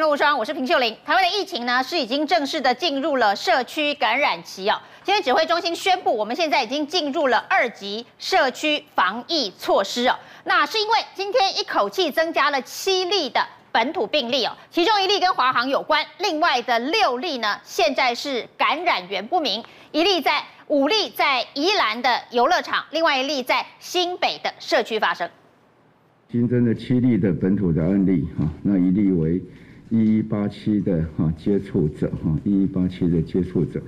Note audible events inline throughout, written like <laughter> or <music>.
陆双，我是平秀玲。台湾的疫情呢是已经正式的进入了社区感染期哦。今天指挥中心宣布，我们现在已经进入了二级社区防疫措施哦。那是因为今天一口气增加了七例的本土病例哦，其中一例跟华航有关，另外的六例呢现在是感染源不明，一例在五例在宜兰的游乐场，另外一例在新北的社区发生。新增的七例的本土的案例，哈，一一八七的哈接触者，哈，一一八七的接触者，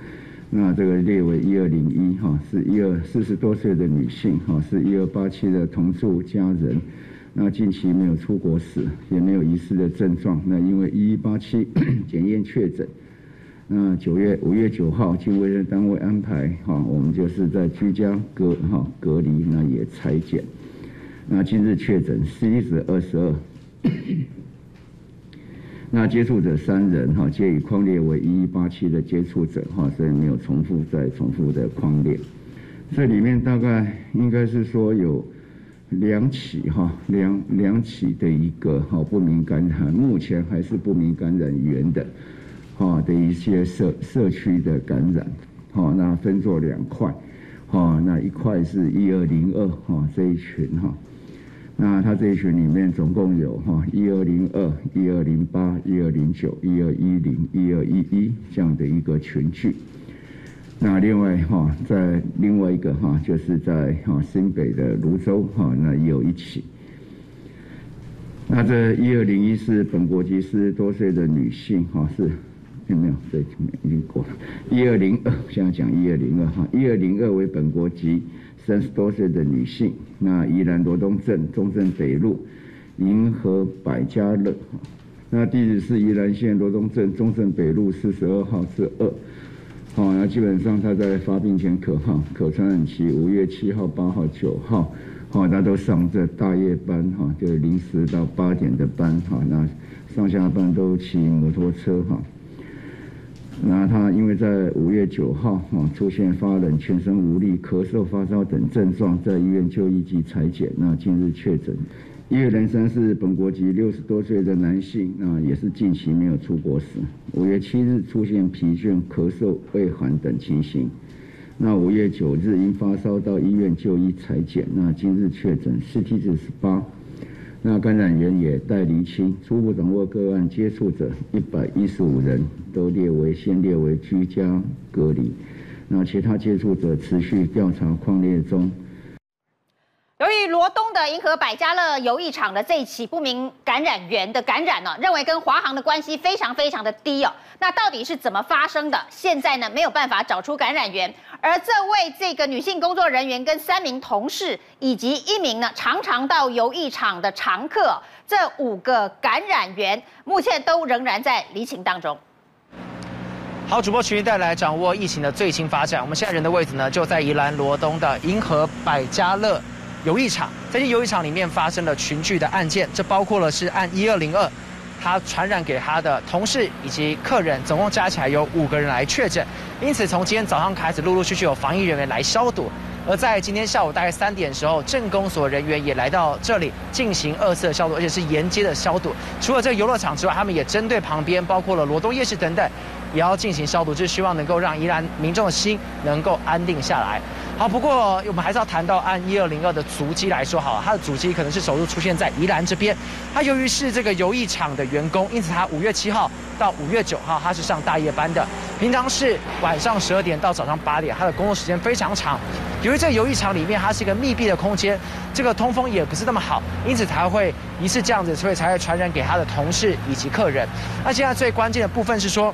那这个列为一二零一，哈，是一二四十多岁的女性，哈，是一二八七的同住家人，那近期没有出国史，也没有疑似的症状，那因为一一八七 <coughs> 检验确诊，那九月五月九号经卫生单位安排，哈，我们就是在居家隔哈隔离，那也采检。那今日确诊 C 值二十二，那接触者三人哈，皆以框列为一一八七的接触者哈，所以没有重复再重复的框列。这里面大概应该是说有两起哈，两两起的一个哈不明感染，目前还是不明感染源的哈的一些社社区的感染，哈，那分作两块，哈，那一块是一二零二哈这一群哈。那他这一群里面总共有哈一二零二、一二零八、一二零九、一二一零、一二一一这样的一个群聚。那另外哈，在另外一个哈，就是在哈新北的泸州哈，那也有一起。那这一二零一是本国籍四十多岁的女性哈，是有没有？对，已经过了。一二零二，现在讲一二零二哈，一二零二为本国籍。三十多岁的女性，那宜兰罗东镇中正北路银河百家乐哈，那地址是宜兰县罗东镇中正北路四十二号之二，好，那基本上她在发病前可哈可传染期五月七号、八号、九号，好，她都上这大夜班哈，就是零时到八点的班哈，那上下班都骑摩托车哈。那他因为在五月九号啊出现发冷、全身无力、咳嗽、发烧等症状，在医院就医及采检。那近日确诊，一月零三是本国籍六十多岁的男性，那也是近期没有出国史。五月七日出现疲倦、咳嗽、畏寒等情形。那五月九日因发烧到医院就医采检，那今日确诊，CT 值十八。那感染源也待厘清，初步掌握个案接触者一百一十五人，都列为先列为居家隔离。那其他接触者持续调查框列中。由于罗东的银河百家乐游艺场的这一起不明感染源的感染呢，认为跟华航的关系非常非常的低哦。那到底是怎么发生的？现在呢没有办法找出感染源。而这位这个女性工作人员跟三名同事以及一名呢常常到游艺场的常客，这五个感染源目前都仍然在离情当中。好，主播群带来掌握疫情的最新发展。我们现在人的位置呢就在宜兰罗东的银河百家乐游艺场，在这游艺场里面发生了群聚的案件，这包括了是按一二零二。他传染给他的同事以及客人，总共加起来有五个人来确诊。因此，从今天早上开始，陆陆续续有防疫人员来消毒。而在今天下午大概三点的时候，镇公所人员也来到这里进行二次的消毒，而且是沿街的消毒。除了这个游乐场之外，他们也针对旁边，包括了罗东夜市等等，也要进行消毒，就是希望能够让宜兰民众的心能够安定下来。好，不过我们还是要谈到按一二零二的足迹来说，好，他的足迹可能是首度出现在宜兰这边。他由于是这个游艺场的员工，因此他五月七号到五月九号他是上大夜班的，平常是晚上十二点到早上八点，他的工作时间非常长。由于这个游艺场里面它是一个密闭的空间，这个通风也不是那么好，因此才会疑似这样子，所以才会传染给他的同事以及客人。那现在最关键的部分是说。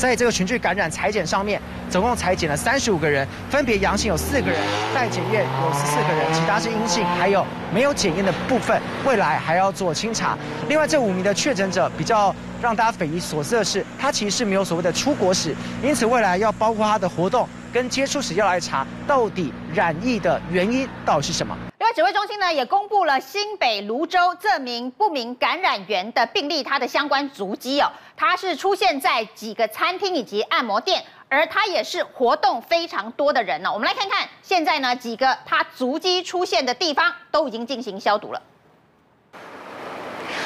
在这个群聚感染裁剪上面，总共裁剪了三十五个人，分别阳性有四个人，待检验有十四个人，其他是阴性，还有没有检验的部分，未来还要做清查。另外，这五名的确诊者比较让大家匪夷所思的是，他其实是没有所谓的出国史，因此未来要包括他的活动跟接触史要来查，到底染疫的原因到底是什么。指挥中心呢也公布了新北泸州这名不明感染源的病例，他的相关足迹哦，他是出现在几个餐厅以及按摩店，而他也是活动非常多的人呢。我们来看看，现在呢几个他足迹出现的地方都已经进行消毒了。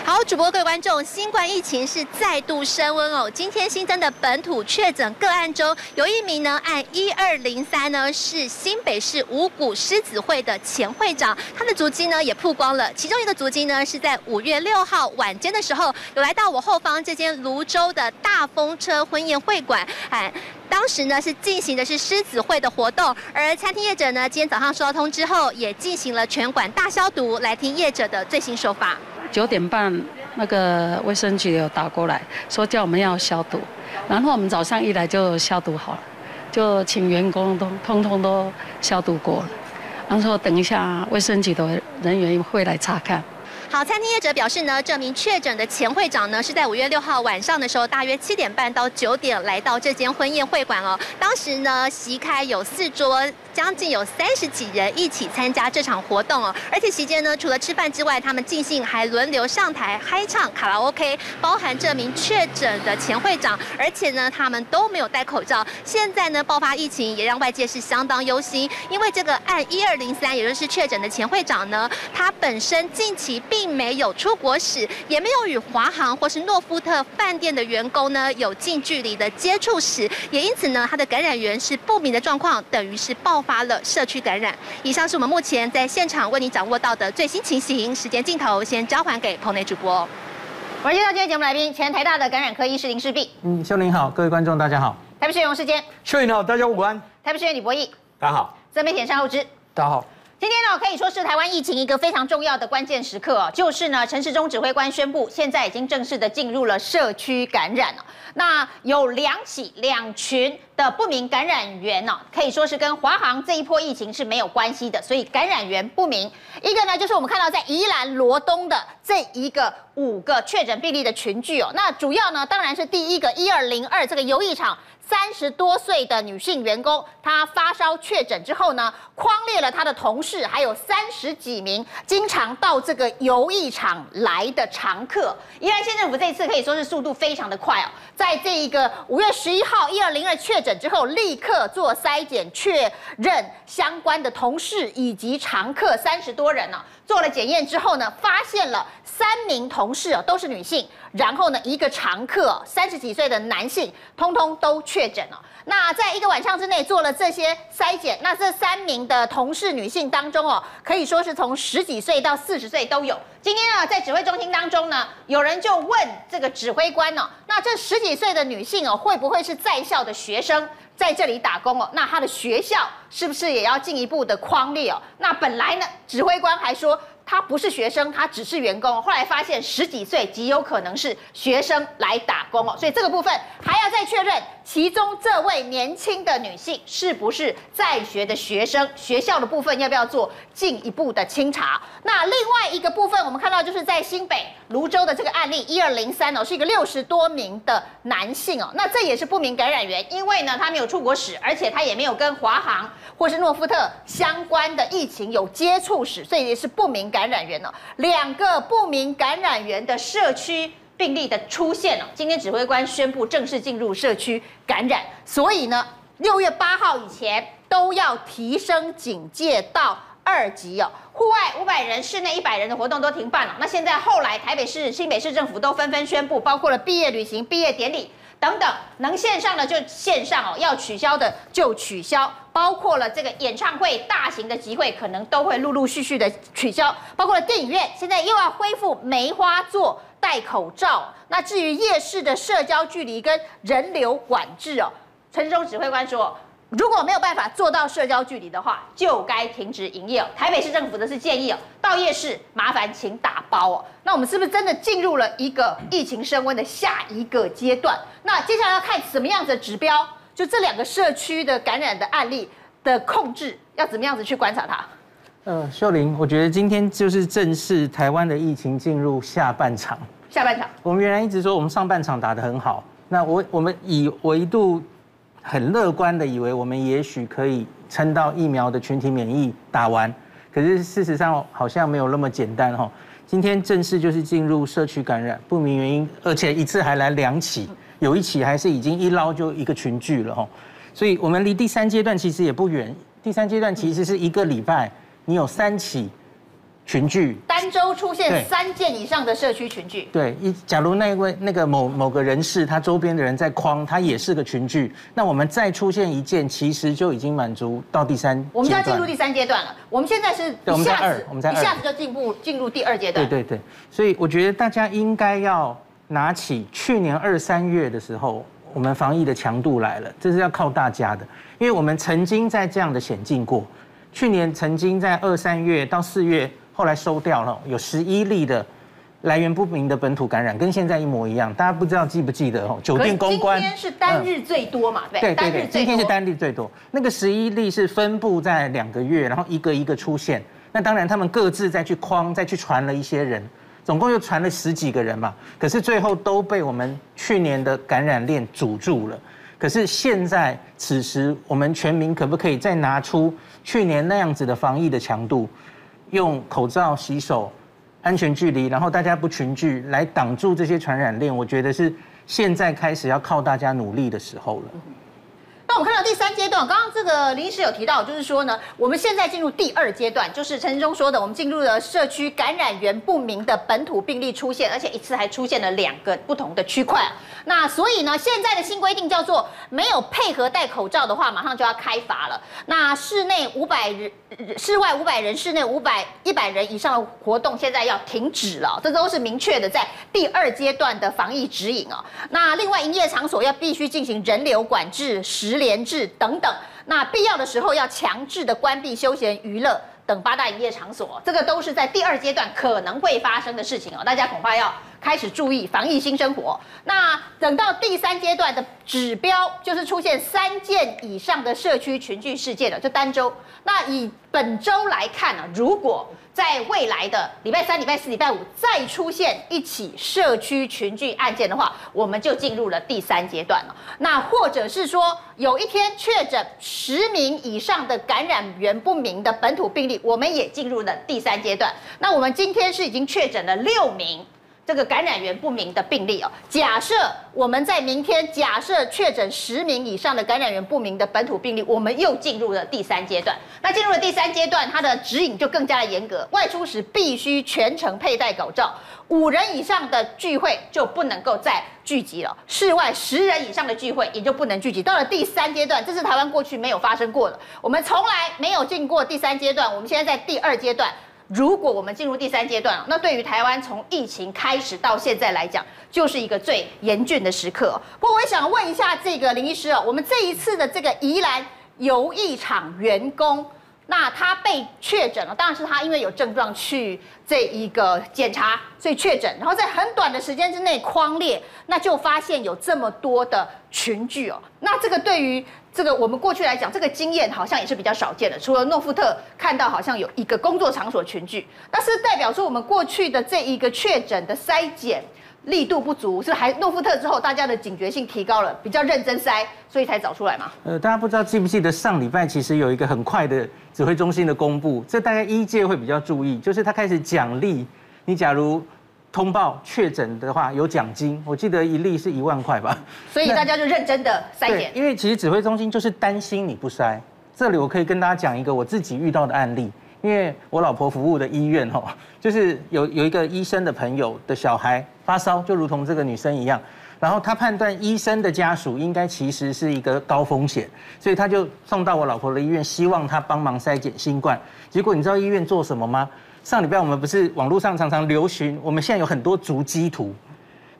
好，主播各位观众，新冠疫情是再度升温哦。今天新增的本土确诊个案中，有一名呢按一二零三呢是新北市五股狮子会的前会长，他的足迹呢也曝光了。其中一个足迹呢是在五月六号晚间的时候，有来到我后方这间泸州的大风车婚宴会馆，哎，当时呢是进行的是狮子会的活动，而餐厅业者呢今天早上收到通知后，也进行了全馆大消毒，来听业者的最新说法。九点半，那个卫生局有打过来，说叫我们要消毒，然后我们早上一来就消毒好了，就请员工都通通都消毒过了，然后说等一下卫生局的人员会来查看。好，餐厅业者表示呢，这名确诊的前会长呢，是在五月六号晚上的时候，大约七点半到九点来到这间婚宴会馆哦。当时呢，席开有四桌，将近有三十几人一起参加这场活动哦。而且期间呢，除了吃饭之外，他们尽兴还轮流上台嗨唱卡拉 OK，包含这名确诊的前会长，而且呢，他们都没有戴口罩。现在呢，爆发疫情也让外界是相当忧心，因为这个案一二零三，也就是确诊的前会长呢，他本身近期并没有出国史，也没有与华航或是诺夫特饭店的员工呢有近距离的接触史，也因此呢，他的感染源是不明的状况，等于是爆发了社区感染。以上是我们目前在现场为你掌握到的最新情形。时间镜头先交还给棚内主播。我们介绍今天节目来宾，前台大的感染科医师林世璧。嗯，秀玲好，各位观众大家好。台北市议员王世坚。秀玲好，大家午安。台北市议员李柏毅。大家好。自媒体上后知。大家好。今天呢，可以说是台湾疫情一个非常重要的关键时刻哦，就是呢，陈时中指挥官宣布，现在已经正式的进入了社区感染了。那有两起两群的不明感染源呢，可以说是跟华航这一波疫情是没有关系的，所以感染源不明。一个呢，就是我们看到在宜兰罗东的这一个五个确诊病例的群聚哦，那主要呢，当然是第一个一二零二这个游艺场。三十多岁的女性员工，她发烧确诊之后呢，匡列了她的同事，还有三十几名经常到这个游艺场来的常客。宜兰县政府这一次可以说是速度非常的快哦，在这一个五月十一号一二零二确诊之后，立刻做筛检确认相关的同事以及常客三十多人呢，做了检验之后呢，发现了三名同事都是女性，然后呢，一个常客三十几岁的男性，通通都确诊了。那在一个晚上之内做了这些筛检，那这三名的同事女性当中哦，可以说是从十几岁到四十岁都有。今天呢，在指挥中心当中呢，有人就问这个指挥官哦，那这十几岁的女性哦，会不会是在校的学生？在这里打工哦，那他的学校是不是也要进一步的框列哦？那本来呢，指挥官还说他不是学生，他只是员工。后来发现十几岁极有可能是学生来打工哦，所以这个部分还要再确认。其中这位年轻的女性是不是在学的学生？学校的部分要不要做进一步的清查？那另外一个部分，我们看到就是在新北泸州的这个案例一二零三哦，是一个六十多名的男性哦，那这也是不明感染源，因为呢他没有出国史，而且他也没有跟华航或是诺富特相关的疫情有接触史，所以也是不明感染源哦。两个不明感染源的社区。病例的出现了，今天指挥官宣布正式进入社区感染，所以呢，六月八号以前都要提升警戒到二级哦。户外五百人，室内一百人的活动都停办了。那现在后来台北市、新北市政府都纷纷宣布，包括了毕业旅行、毕业典礼等等，能线上的就线上哦，要取消的就取消，包括了这个演唱会、大型的集会，可能都会陆陆续续的取消，包括了电影院，现在又要恢复梅花座。戴口罩。那至于夜市的社交距离跟人流管制哦，陈时中指挥官说，如果没有办法做到社交距离的话，就该停止营业。台北市政府的是建议哦，到夜市麻烦请打包哦。那我们是不是真的进入了一个疫情升温的下一个阶段？那接下来要看什么样子的指标？就这两个社区的感染的案例的控制，要怎么样子去观察它？呃，秀玲，我觉得今天就是正式台湾的疫情进入下半场。下半场，我们原来一直说我们上半场打得很好，那我我们以我一度很乐观的以为我们也许可以撑到疫苗的群体免疫打完，可是事实上好像没有那么简单哈。今天正式就是进入社区感染，不明原因，而且一次还来两起，有一起还是已经一捞就一个群聚了哈。所以我们离第三阶段其实也不远，第三阶段其实是一个礼拜，你有三起。群聚，单单周出现三件以上的社区群聚。对，一假如那位那个某某个人士，他周边的人在框，他也是个群聚，那我们再出现一件，其实就已经满足到第三。我们就要进入第三阶段了。我们现在是一下子，我们在一下子就进步进入第二阶段。对对对，所以我觉得大家应该要拿起去年二三月的时候，我们防疫的强度来了，这是要靠大家的，因为我们曾经在这样的险境过。去年曾经在二三月到四月，后来收掉了，有十一例的来源不明的本土感染，跟现在一模一样。大家不知道记不记得哦？酒店公关今天是单日最多嘛？对对对对，今天是单日最多。那个十一例是分布在两个月，然后一个一个出现。那当然他们各自再去框，再去传了一些人，总共又传了十几个人嘛。可是最后都被我们去年的感染链阻住了。可是现在此时，我们全民可不可以再拿出去年那样子的防疫的强度，用口罩、洗手、安全距离，然后大家不群聚，来挡住这些传染链？我觉得是现在开始要靠大家努力的时候了。那我们看到第三阶段，刚刚这个林医师有提到，就是说呢，我们现在进入第二阶段，就是陈时中说的，我们进入了社区感染源不明的本土病例出现，而且一次还出现了两个不同的区块。那所以呢，现在的新规定叫做，没有配合戴口罩的话，马上就要开罚了。那室内五百人，室外五百人，室内五百一百人以上的活动，现在要停止了。这都是明确的在第二阶段的防疫指引哦。那另外，营业场所要必须进行人流管制十。连制等等，那必要的时候要强制的关闭休闲娱乐等八大营业场所，这个都是在第二阶段可能会发生的事情哦，大家恐怕要开始注意防疫新生活。那等到第三阶段的指标，就是出现三件以上的社区群聚事件了，就单周。那以本周来看呢，如果在未来的礼拜三、礼拜四、礼拜五再出现一起社区群聚案件的话，我们就进入了第三阶段了。那或者是说，有一天确诊十名以上的感染源不明的本土病例，我们也进入了第三阶段。那我们今天是已经确诊了六名。这个感染源不明的病例哦，假设我们在明天假设确诊十名以上的感染源不明的本土病例，我们又进入了第三阶段。那进入了第三阶段，它的指引就更加的严格，外出时必须全程佩戴口罩，五人以上的聚会就不能够再聚集了，室外十人以上的聚会也就不能聚集。到了第三阶段，这是台湾过去没有发生过的，我们从来没有进过第三阶段，我们现在在第二阶段。如果我们进入第三阶段，那对于台湾从疫情开始到现在来讲，就是一个最严峻的时刻。不过，我也想问一下这个林医师啊，我们这一次的这个宜兰游艺场员工，那他被确诊了，当然是他因为有症状去这一个检查，所以确诊，然后在很短的时间之内框列，那就发现有这么多的群聚哦，那这个对于。这个我们过去来讲，这个经验好像也是比较少见的。除了诺富特看到好像有一个工作场所群聚，那是代表说我们过去的这一个确诊的筛检力度不足，是还诺富特之后大家的警觉性提高了，比较认真筛，所以才找出来嘛？呃，大家不知道记不记得上礼拜其实有一个很快的指挥中心的公布，这大概一届会比较注意，就是他开始奖励你，假如。通报确诊的话有奖金，我记得一例是一万块吧。所以大家就认真的筛检。因为其实指挥中心就是担心你不筛。这里我可以跟大家讲一个我自己遇到的案例，因为我老婆服务的医院哦，<laughs> 就是有有一个医生的朋友的小孩发烧，就如同这个女生一样，然后他判断医生的家属应该其实是一个高风险，所以他就送到我老婆的医院，希望他帮忙筛检新冠。结果你知道医院做什么吗？上礼拜我们不是网络上常常流行，我们现在有很多足迹图，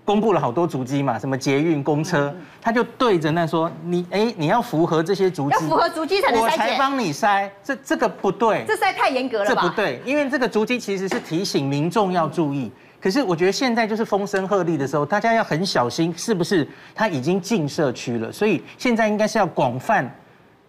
公布了好多足迹嘛，什么捷运、公车，他就对着那说，你哎，你要符合这些足迹，要符合足迹才能筛，我才帮你筛，这这个不对，这筛太严格了，这不对，因为这个足迹其实是提醒民众要注意，可是我觉得现在就是风声鹤唳的时候，大家要很小心，是不是？他已经进社区了？所以现在应该是要广泛，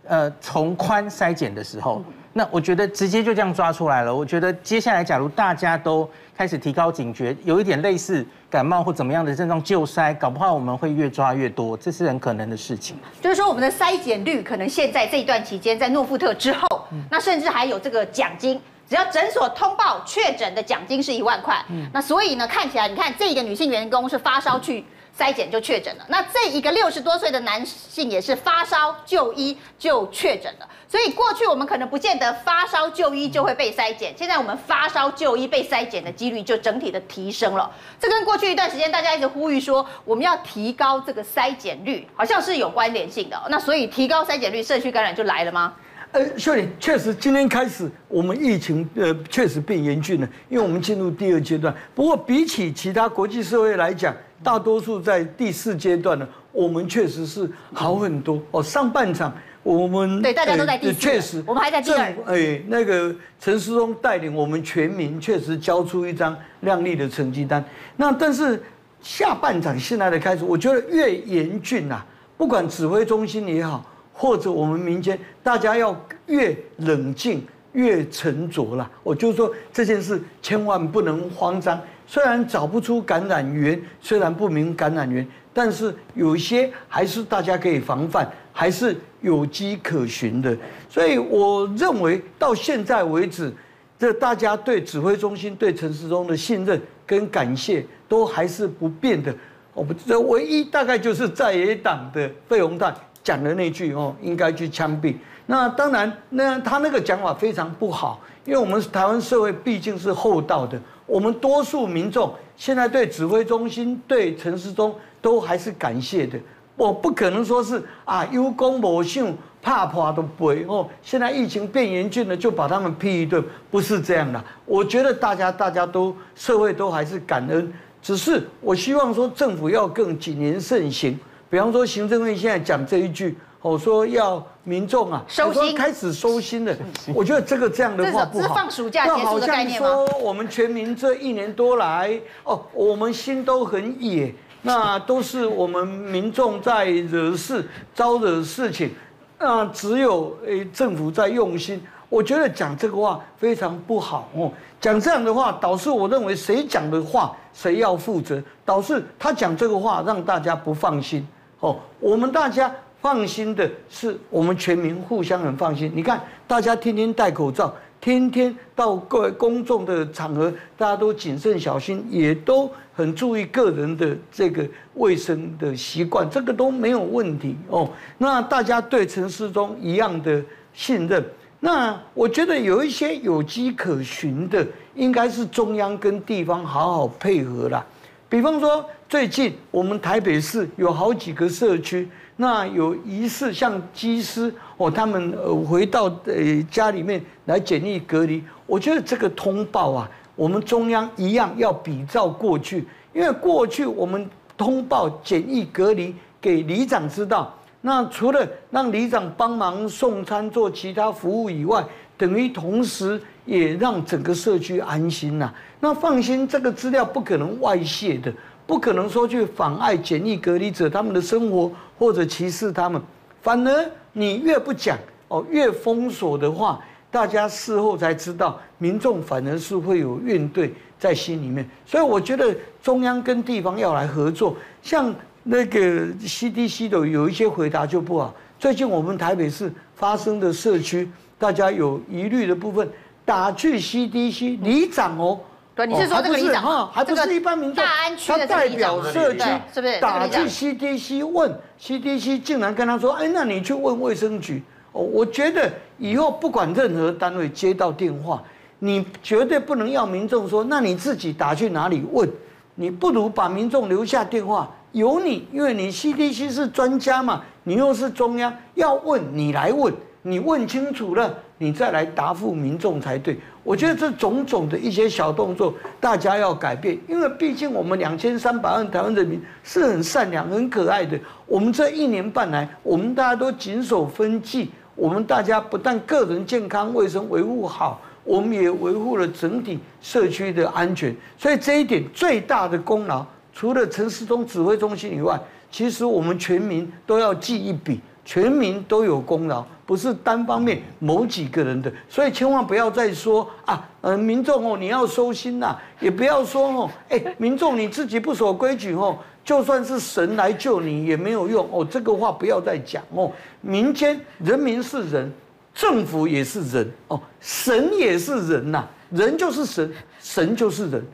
呃，从宽筛检的时候。那我觉得直接就这样抓出来了。我觉得接下来，假如大家都开始提高警觉，有一点类似感冒或怎么样的症状就筛，搞不好我们会越抓越多，这是很可能的事情。就是说，我们的筛检率可能现在这一段期间，在诺富特之后，那甚至还有这个奖金，只要诊所通报确诊的奖金是一万块。那所以呢，看起来你看这个女性员工是发烧去筛检就确诊了。那这一个六十多岁的男性也是发烧就医就确诊了。所以过去我们可能不见得发烧就医就会被筛检，现在我们发烧就医被筛检的几率就整体的提升了。这跟过去一段时间大家一直呼吁说我们要提高这个筛检率，好像是有关联性的。那所以提高筛检率，社区感染就来了吗？呃，秀玲，确实今天开始我们疫情呃确实变严峻了，因为我们进入第二阶段。不过比起其他国际社会来讲，大多数在第四阶段呢，我们确实是好很多哦。上半场。我们对大家都在第四，确实，我们还在第二。哎，那个陈时中带领我们全民，确实交出一张亮丽的成绩单。那但是下半场现在的开始，我觉得越严峻啊，不管指挥中心也好，或者我们民间，大家要越冷静、越沉着啦。我就是说这件事千万不能慌张。虽然找不出感染源，虽然不明感染源，但是有一些还是大家可以防范，还是有迹可循的。所以我认为到现在为止，这大家对指挥中心、对陈时中的信任跟感谢都还是不变的。我不知道，唯一大概就是在野党的费鸿泰讲的那句哦，应该去枪毙。那当然，那他那个讲法非常不好，因为我们台湾社会毕竟是厚道的。我们多数民众现在对指挥中心、对陈世忠都还是感谢的。我不可能说是啊有功无赏，怕破都不会哦。现在疫情变严峻了，就把他们批一顿，不是这样的。我觉得大家大家都社会都还是感恩，只是我希望说政府要更谨言慎行。比方说行政院现在讲这一句。我说要民众啊，收心，开始收心了。我觉得这个这样的话不好。放暑假结束的概念吗？好像说我们全民这一年多来，哦，我们心都很野，那都是我们民众在惹事、招惹事情，那只有诶政府在用心。我觉得讲这个话非常不好哦。讲这样的话，导致我认为谁讲的话谁要负责，导致他讲这个话让大家不放心哦。我们大家。放心的是，我们全民互相很放心。你看，大家天天戴口罩，天天到各位公众的场合，大家都谨慎小心，也都很注意个人的这个卫生的习惯，这个都没有问题哦。那大家对陈时中一样的信任，那我觉得有一些有机可循的，应该是中央跟地方好好配合啦。比方说，最近我们台北市有好几个社区。那有疑似像机师哦，他们呃回到呃家里面来检疫隔离，我觉得这个通报啊，我们中央一样要比照过去，因为过去我们通报检疫隔离给里长知道，那除了让里长帮忙送餐做其他服务以外，等于同时也让整个社区安心呐。那放心，这个资料不可能外泄的。不可能说去妨碍检疫隔离者他们的生活，或者歧视他们，反而你越不讲哦，越封锁的话，大家事后才知道，民众反而是会有怨怼在心里面。所以我觉得中央跟地方要来合作，像那个 CDC 的有一些回答就不好。最近我们台北市发生的社区，大家有疑虑的部分，打去 CDC 里长哦。对，你是说这个里长哈，还不是一般民众，他代表社区，是不是打去 CDC 问 CDC，竟然跟他说，哎，那你去问卫生局。哦，我觉得以后不管任何单位接到电话，你绝对不能要民众说，那你自己打去哪里问？你不如把民众留下电话，由你，因为你 CDC 是专家嘛，你又是中央，要问你来问，你问清楚了，你再来答复民众才对。我觉得这种种的一些小动作，大家要改变，因为毕竟我们两千三百万台湾人民是很善良、很可爱的。我们这一年半来，我们大家都谨守分际，我们大家不但个人健康卫生维护好，我们也维护了整体社区的安全。所以这一点最大的功劳，除了陈时中指挥中心以外，其实我们全民都要记一笔。全民都有功劳，不是单方面某几个人的，所以千万不要再说啊，呃，民众哦，你要收心呐，也不要说哦，哎，民众你自己不守规矩哦，就算是神来救你也没有用哦，这个话不要再讲哦。民间人民是人，政府也是人哦，神也是人呐，人就是神，神就是人，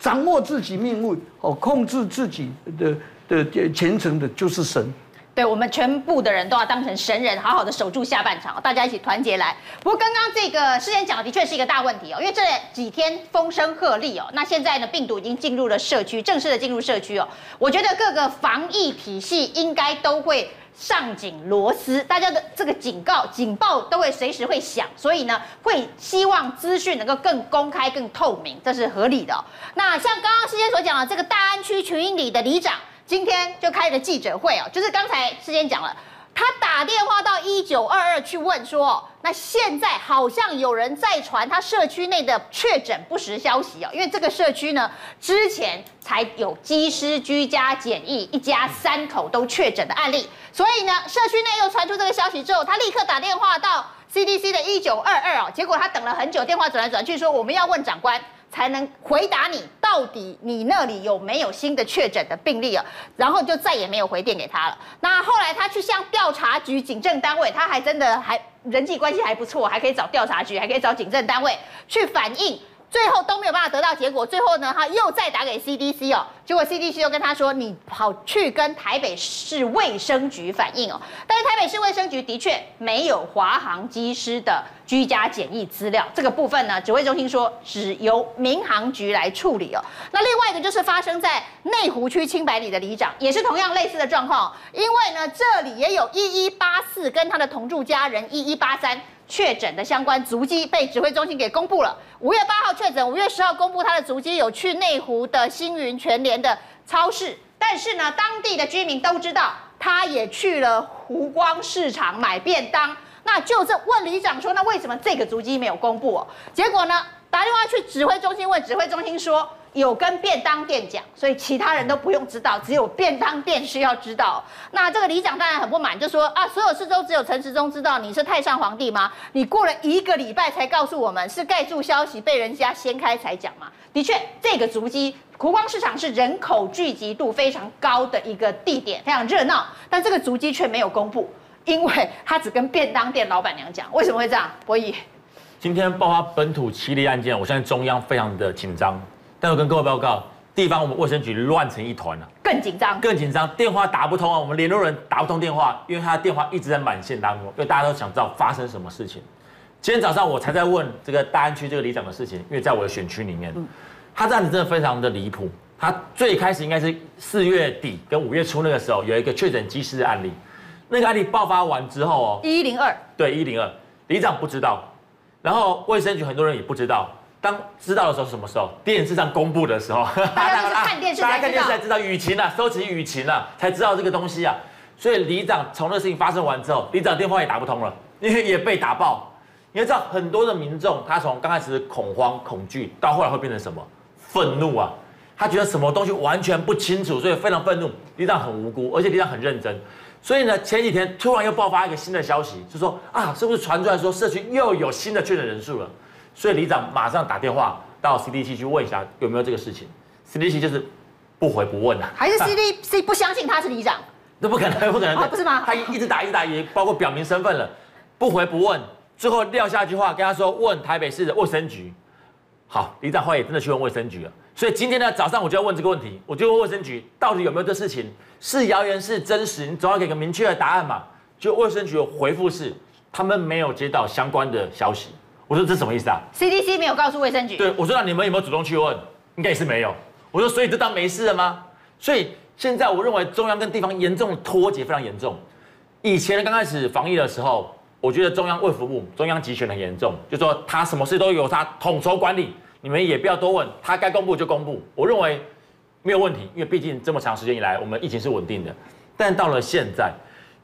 掌握自己命运哦，控制自己的的虔诚的就是神。对，我们全部的人都要当成神人，好好的守住下半场，大家一起团结来。不过刚刚这个事先讲的的确是一个大问题哦，因为这几天风声鹤唳哦，那现在呢病毒已经进入了社区，正式的进入社区哦，我觉得各个防疫体系应该都会上紧螺丝，大家的这个警告警报都会随时会响，所以呢会希望资讯能够更公开、更透明，这是合理的。那像刚刚事先所讲的这个大安区群英里的里长。今天就开了记者会哦，就是刚才事先讲了，他打电话到一九二二去问说，那现在好像有人在传他社区内的确诊不实消息哦，因为这个社区呢之前才有机师居家检疫一家三口都确诊的案例，所以呢社区内又传出这个消息之后，他立刻打电话到 CDC 的一九二二哦，结果他等了很久，电话转来转去说我们要问长官。才能回答你到底你那里有没有新的确诊的病例啊？然后就再也没有回电给他了。那后来他去向调查局、警政单位，他还真的还人际关系还不错，还可以找调查局，还可以找警政单位去反映。最后都没有办法得到结果，最后呢，他又再打给 CDC 哦，结果 CDC 又跟他说，你跑去跟台北市卫生局反映哦，但是台北市卫生局的确没有华航机师的居家检疫资料，这个部分呢，指挥中心说只由民航局来处理哦。那另外一个就是发生在内湖区清白里的里长，也是同样类似的状况，因为呢，这里也有一一八四跟他的同住家人一一八三。确诊的相关足迹被指挥中心给公布了。五月八号确诊，五月十号公布他的足迹，有去内湖的星云全联的超市。但是呢，当地的居民都知道，他也去了湖光市场买便当。那就这问里长说，那为什么这个足迹没有公布？结果呢，打电话去指挥中心问，指挥中心说。有跟便当店讲，所以其他人都不用知道，只有便当店需要知道。那这个里长当然很不满，就说啊，所有事都只有陈时中知道，你是太上皇帝吗？你过了一个礼拜才告诉我们，是盖住消息被人家掀开才讲吗？的确，这个足迹湖光市场是人口聚集度非常高的一个地点，非常热闹，但这个足迹却没有公布，因为他只跟便当店老板娘讲。为什么会这样？博弈，今天爆发本土七例案件，我相信中央非常的紧张。但我跟各位报告，地方我们卫生局乱成一团了，更紧张，更紧张，电话打不通啊，我们联络人打不通电话，因为他的电话一直在满线当中，因为大家都想知道发生什么事情。今天早上我才在问这个大安区这个里长的事情，因为在我的选区里面，他这样子真的非常的离谱。他最开始应该是四月底跟五月初那个时候有一个确诊机师的案例，那个案例爆发完之后哦，一一零二，对一一零二，里长不知道，然后卫生局很多人也不知道。当知道的时候是什么时候？电视上公布的时候，大家 <laughs> 看电视，大家看电视才知道雨晴啊，收集雨晴啊，才知道这个东西啊。所以里长从这个事情发生完之后，里长电话也打不通了，因为也被打爆。你要知道，很多的民众他从刚开始恐慌恐惧，到后来会变成什么？愤怒啊！他觉得什么东西完全不清楚，所以非常愤怒。里长很无辜，而且里长很认真。所以呢，前几天突然又爆发一个新的消息，就说啊，是不是传出来说社区又有新的确诊人数了？所以里长马上打电话到 CDC 去问一下有没有这个事情，CDC 就是不回不问啊，还是 <laughs> CDC 不相信他是里长？那不可能，不可能，<laughs> 不是吗？他一直打一直打，也包括表明身份了，不回不问，最后撂下一句话跟他说问台北市的卫生局。好，李长后来也真的去问卫生局了。所以今天呢早上我就要问这个问题，我就问卫生局到底有没有这事情，是谣言是真实，你总要给个明确的答案嘛？就卫生局的回复是他们没有接到相关的消息。我说这什么意思啊？CDC 没有告诉卫生局。对，我说那你们有没有主动去问？应该也是没有。我说所以这当没事了吗？所以现在我认为中央跟地方严重的脱节非常严重。以前刚开始防疫的时候，我觉得中央卫福部中央集权很严重，就说他什么事都由他统筹管理，你们也不要多问，他该公布就公布。我认为没有问题，因为毕竟这么长时间以来我们疫情是稳定的。但到了现在。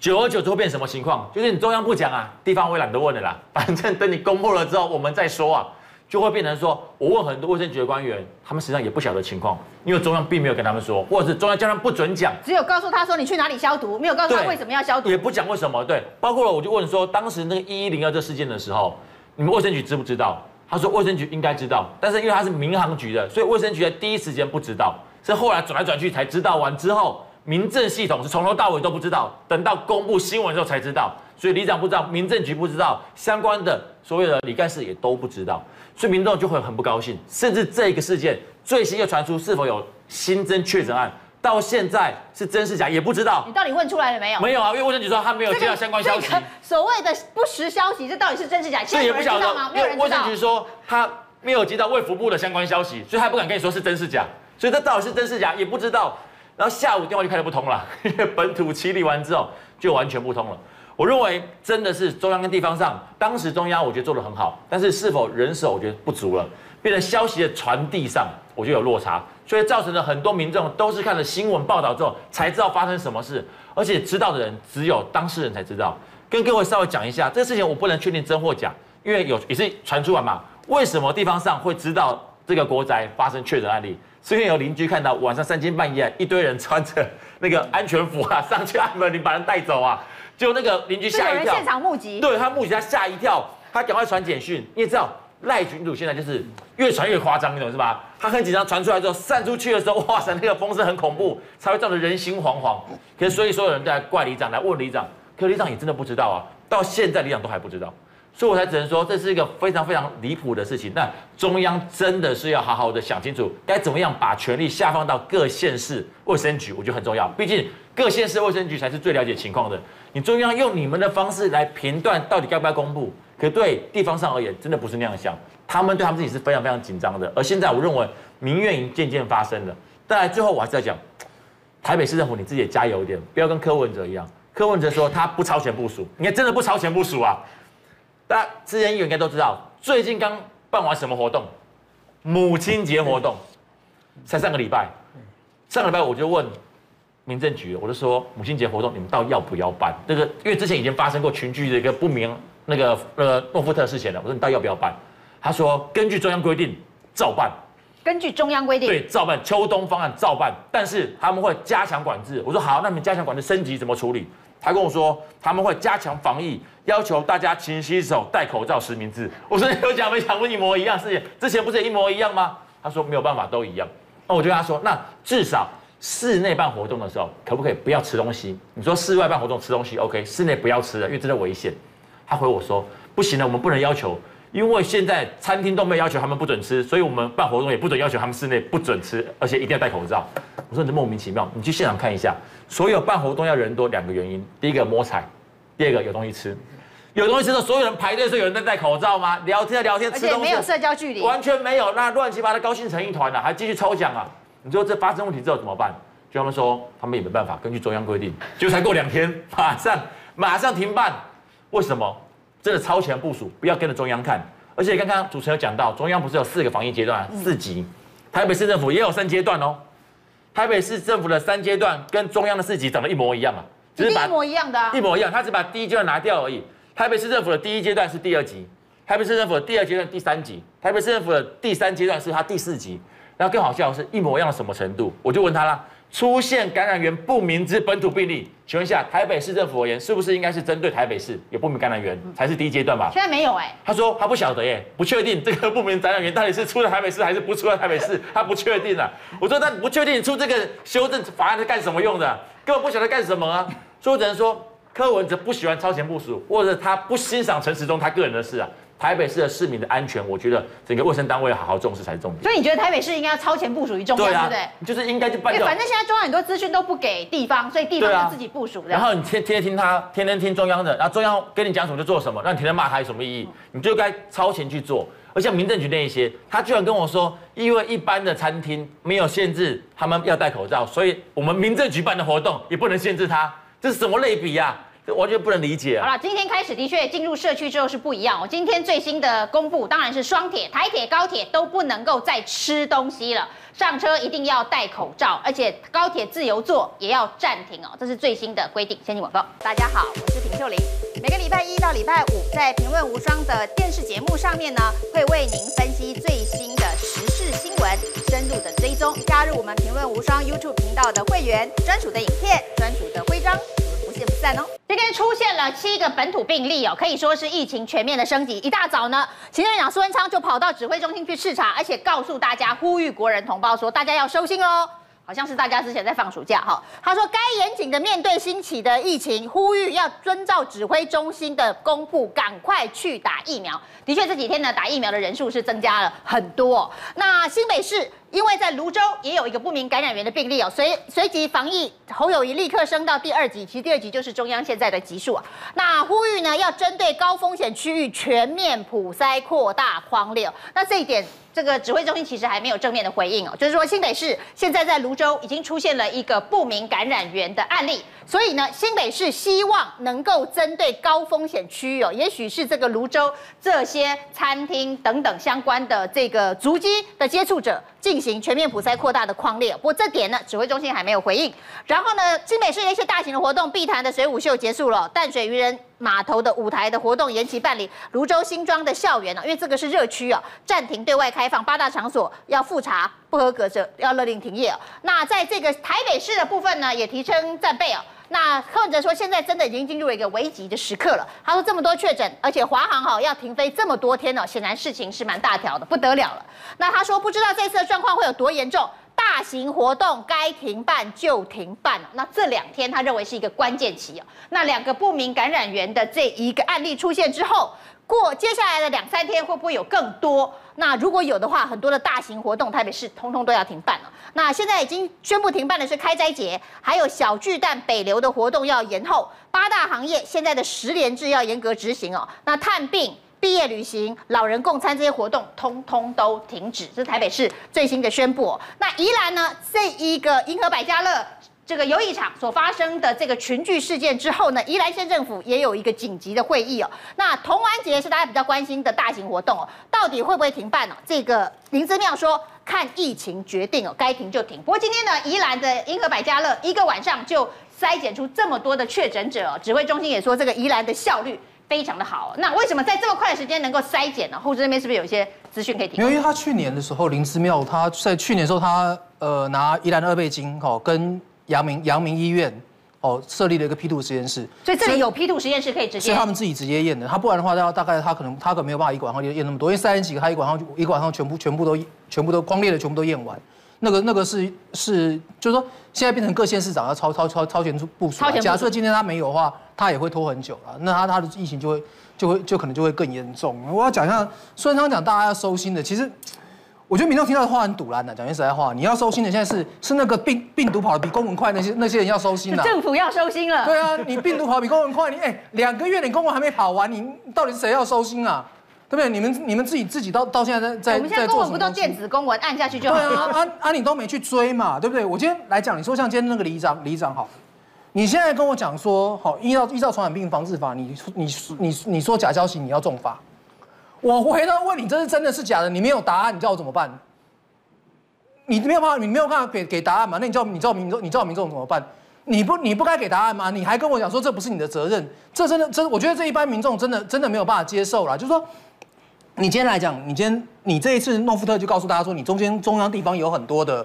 久而久之会变什么情况？就是你中央不讲啊，地方我也懒得问了啦。<laughs> 反正等你公布了之后，我们再说啊，就会变成说，我问很多卫生局的官员，他们实际上也不晓得情况，因为中央并没有跟他们说，或者是中央叫他们不准讲，只有告诉他说你去哪里消毒，没有告诉他为什么要消毒，也不讲为什么。对，包括了我就问说，当时那个一一零二这事件的时候，你们卫生局知不知道？他说卫生局应该知道，但是因为他是民航局的，所以卫生局在第一时间不知道，是后来转来转去才知道完之后。民政系统是从头到尾都不知道，等到公布新闻之后才知道，所以里长不知道，民政局不知道，相关的所有的李干事也都不知道，所以民众就会很不高兴，甚至这个事件最新又传出是否有新增确诊案，到现在是真是假也不知道你。到底问出来了没有？没有啊，因为卫生局说他没有接到相关消息这。个所谓的不实消息，这到底是真是假？这现在有也不晓得人知道吗？，没有人知道因为卫生局。说他没有接到卫福部的相关消息，所以他不敢跟你说是真是假，所以这到底是真是假也不知道。然后下午电话就开始不通了，因 <laughs> 为本土清理完之后就完全不通了。我认为真的是中央跟地方上，当时中央我觉得做得很好，但是是否人手我觉得不足了，变成消息的传递上我觉得有落差，所以造成了很多民众都是看了新闻报道之后才知道发生什么事，而且知道的人只有当事人才知道。跟各位稍微讲一下，这个事情我不能确定真或假，因为有也是传出来嘛。为什么地方上会知道这个国宅发生确诊案例？是因为有邻居看到晚上三更半夜一堆人穿着那个安全服啊上去按门铃把人带走啊，结果那个邻居吓一跳，现场目击，对他目击他吓一跳，他赶快传简讯，你也知道赖群主现在就是越传越夸张，你懂是吧？他很紧张，传出来之后散出去的时候，哇塞，那个风声很恐怖，才会造成人心惶惶。可是所以所有人都在怪里长，来问里长，可里长也真的不知道啊，到现在里长都还不知道。所以我才只能说，这是一个非常非常离谱的事情。那中央真的是要好好的想清楚，该怎么样把权力下放到各县市卫生局，我觉得很重要。毕竟各县市卫生局才是最了解情况的。你中央用你们的方式来评断到底该不该公布，可对地方上而言，真的不是那样想。他们对他们自己是非常非常紧张的。而现在我认为民怨已经渐渐发生了。当然最后我还是在讲，台北市政府你自己也加油一点，不要跟柯文哲一样。柯文哲说他不超前部署，你看真的不超前部署啊？大家之前议员应该都知道，最近刚办完什么活动？母亲节活动，才上个礼拜。上个礼拜我就问民政局，我就说母亲节活动你们到底要不要办？这个因为之前已经发生过群聚的一个不明那个呃诺夫特事件了，我说你到底要不要办？他说根据中央规定照办。根据中央规定，对，照办秋冬方案照办，但是他们会加强管制。我说好，那你们加强管制升级怎么处理？他跟我说他们会加强防疫，要求大家勤洗手、戴口罩、实名制。<laughs> 我说你有讲没讲不一模一样事情？之前不是一模一样吗？他说没有办法，都一样。那我就跟他说，那至少室内办活动的时候，可不可以不要吃东西？你说室外办活动吃东西 OK，室内不要吃了，因为真的危险。他回我说不行了，我们不能要求。因为现在餐厅都没有要求他们不准吃，所以我们办活动也不准要求他们室内不准吃，而且一定要戴口罩。我说你这莫名其妙，你去现场看一下，所有办活动要人多，两个原因：第一个摸彩，第二个有东西吃。有东西吃的，所有人排队的时候有人在戴口罩吗？<laughs> 聊天聊天吃东西，而且没有社交距离，完全没有。那乱七八糟高兴成一团了，还继续抽奖啊？你说这发生问题之后怎么办？就他们说他们也没办法，根据中央规定，就才过两天，马上马上停办。为什么？真的超前部署，不要跟着中央看。而且刚刚主持人有讲到，中央不是有四个防疫阶段，四级，台北市政府也有三阶段哦。台北市政府的三阶段跟中央的四级长得一模一样啊，只是一模一样的，一模一样，他只把第一阶段拿掉而已。台北市政府的第一阶段是第二级，台北市政府的第二阶段第三级，台北市政府的第三阶段是他第四级。然后更好笑的是一模一样的什么程度？我就问他啦。出现感染源不明之本土病例，请问一下，台北市政府而言，是不是应该是针对台北市有不明感染源才是第一阶段吧？现在没有哎。他说他不晓得耶，不确定这个不明感染源到底是出了台北市还是不出在台北市，<laughs> 他不确定啊。我说那不确定你出这个修正法案是干什么用的？根本不晓得干什么啊。所以我只能说柯文哲不喜欢超前部署，或者他不欣赏陈时中他个人的事啊。台北市的市民的安全，我觉得整个卫生单位要好好重视才是重点。所以你觉得台北市应该要超前部署于中央，对不对？就是应该就办。因为反正现在中央很多资讯都不给地方，所以地方要自己部署。然后你天天听他，天天听中央的，然后中央跟你讲什么就做什么，那你天天骂他有什么意义？你就该超前去做。而像民政局那一些，他居然跟我说，因为一般的餐厅没有限制他们要戴口罩，所以我们民政局办的活动也不能限制他，这是什么类比呀？这完全不能理解啊！好了，今天开始的确进入社区之后是不一样哦。今天最新的公布当然是双铁、台铁、高铁都不能够再吃东西了，上车一定要戴口罩，而且高铁自由座也要暂停哦。这是最新的规定。先进广告。大家好，我是平秀玲。每个礼拜一到礼拜五，在《评论无双》的电视节目上面呢，会为您分析最新的时深入的追踪。加入我们《评论无双》YouTube 频道的会员，专属的影片，专属的徽章。不见不散哦！今天出现了七个本土病例哦，可以说是疫情全面的升级。一大早呢，行政院长苏文昌就跑到指挥中心去视察，而且告诉大家，呼吁国人同胞说，大家要收心哦。好像是大家之前在放暑假哈。他说该严谨的面对新起的疫情，呼吁要遵照指挥中心的公布，赶快去打疫苗。的确这几天呢，打疫苗的人数是增加了很多。那新北市。因为在泸州也有一个不明感染源的病例哦，随随即防疫，侯友谊立刻升到第二级，其实第二级就是中央现在的级数啊。那呼吁呢，要针对高风险区域全面普筛，扩大框列。那这一点。这个指挥中心其实还没有正面的回应哦，就是说新北市现在在泸州已经出现了一个不明感染源的案例，所以呢，新北市希望能够针对高风险区域哦，也许是这个泸州这些餐厅等等相关的这个足迹的接触者进行行全面普筛扩大的框列。不过这点呢，指挥中心还没有回应。然后呢，新北市的一些大型的活动，碧潭的水舞秀结束了，淡水渔人码头的舞台的活动延期办理，芦洲新庄的校园呢，因为这个是热区啊，暂停对外开放，八大场所要复查不合格者要勒令停业。那在这个台北市的部分呢，也提升战备啊。那柯文哲说，现在真的已经进入了一个危急的时刻了。他说这么多确诊，而且华航哈要停飞这么多天呢，显然事情是蛮大条的，不得了了。那他说不知道这次的状况会有多严重。大型活动该停办就停办，那这两天他认为是一个关键期哦。那两个不明感染源的这一个案例出现之后，过接下来的两三天会不会有更多？那如果有的话，很多的大型活动台北市通通都要停办了。那现在已经宣布停办的是开斋节，还有小巨蛋北流的活动要延后。八大行业现在的十连制要严格执行哦。那探病。毕业旅行、老人共餐这些活动，通通都停止。这是台北市最新的宣布哦。那宜兰呢？这一个银河百家乐这个游艺场所发生的这个群聚事件之后呢，宜兰县政府也有一个紧急的会议哦。那同安节是大家比较关心的大型活动哦，到底会不会停办呢？这个林姿妙说，看疫情决定哦，该停就停。不过今天呢，宜兰的银河百家乐一个晚上就筛检出这么多的确诊者哦，指挥中心也说这个宜兰的效率。非常的好，那为什么在这么快的时间能够筛检呢？后制那边是不是有一些资讯可以提供？因为他去年的时候，林姿妙他在去年的时候他，呃拿宜兰的二倍金哦，跟阳明阳明医院哦设立了一个 P 2实验室，所以这里有 P 2实验室可以直接，是他们自己直接验的。他不然的话，他大概他可能他可能没有办法一个晚上就验那么多，因为三十几个他一个晚上一个晚上全部全部都全部都光列的全部都验完。那个那个是是，就是说现在变成各县市长要超超超超前部署。假设今天他没有的话，他也会拖很久了。那他他的疫情就会就会就可能就会更严重。我要讲一下，虽然讲大家要收心的，其实我觉得民众听到的话很堵烂的。讲句实在话，你要收心的，现在是是那个病病毒跑得比公文快那些那些人要收心了。政府要收心了。对啊，你病毒跑得比公文快，你哎两个月你公文还没跑完，你到底是谁要收心啊？对不对？你们你们自己自己到到现在在在我们现在公文不都电子公文，按下去就好了。对啊，啊啊你都没去追嘛，对不对？我今天来讲，你说像今天那个里长里长好，你现在跟我讲说好，依照依照传染病防治法，你你你你说假消息你要重罚，我回头问你这是真的是假的？你没有答案，你叫我怎么办？你没有办法，你没有办法给给答案嘛？那你叫你叫民众你叫民众怎么办？你不你不该给答案吗？你还跟我讲说这不是你的责任，这真的真我觉得这一般民众真的真的没有办法接受啦，就是说。你今天来讲，你今天你这一次诺富特就告诉大家说，你中间中央地方有很多的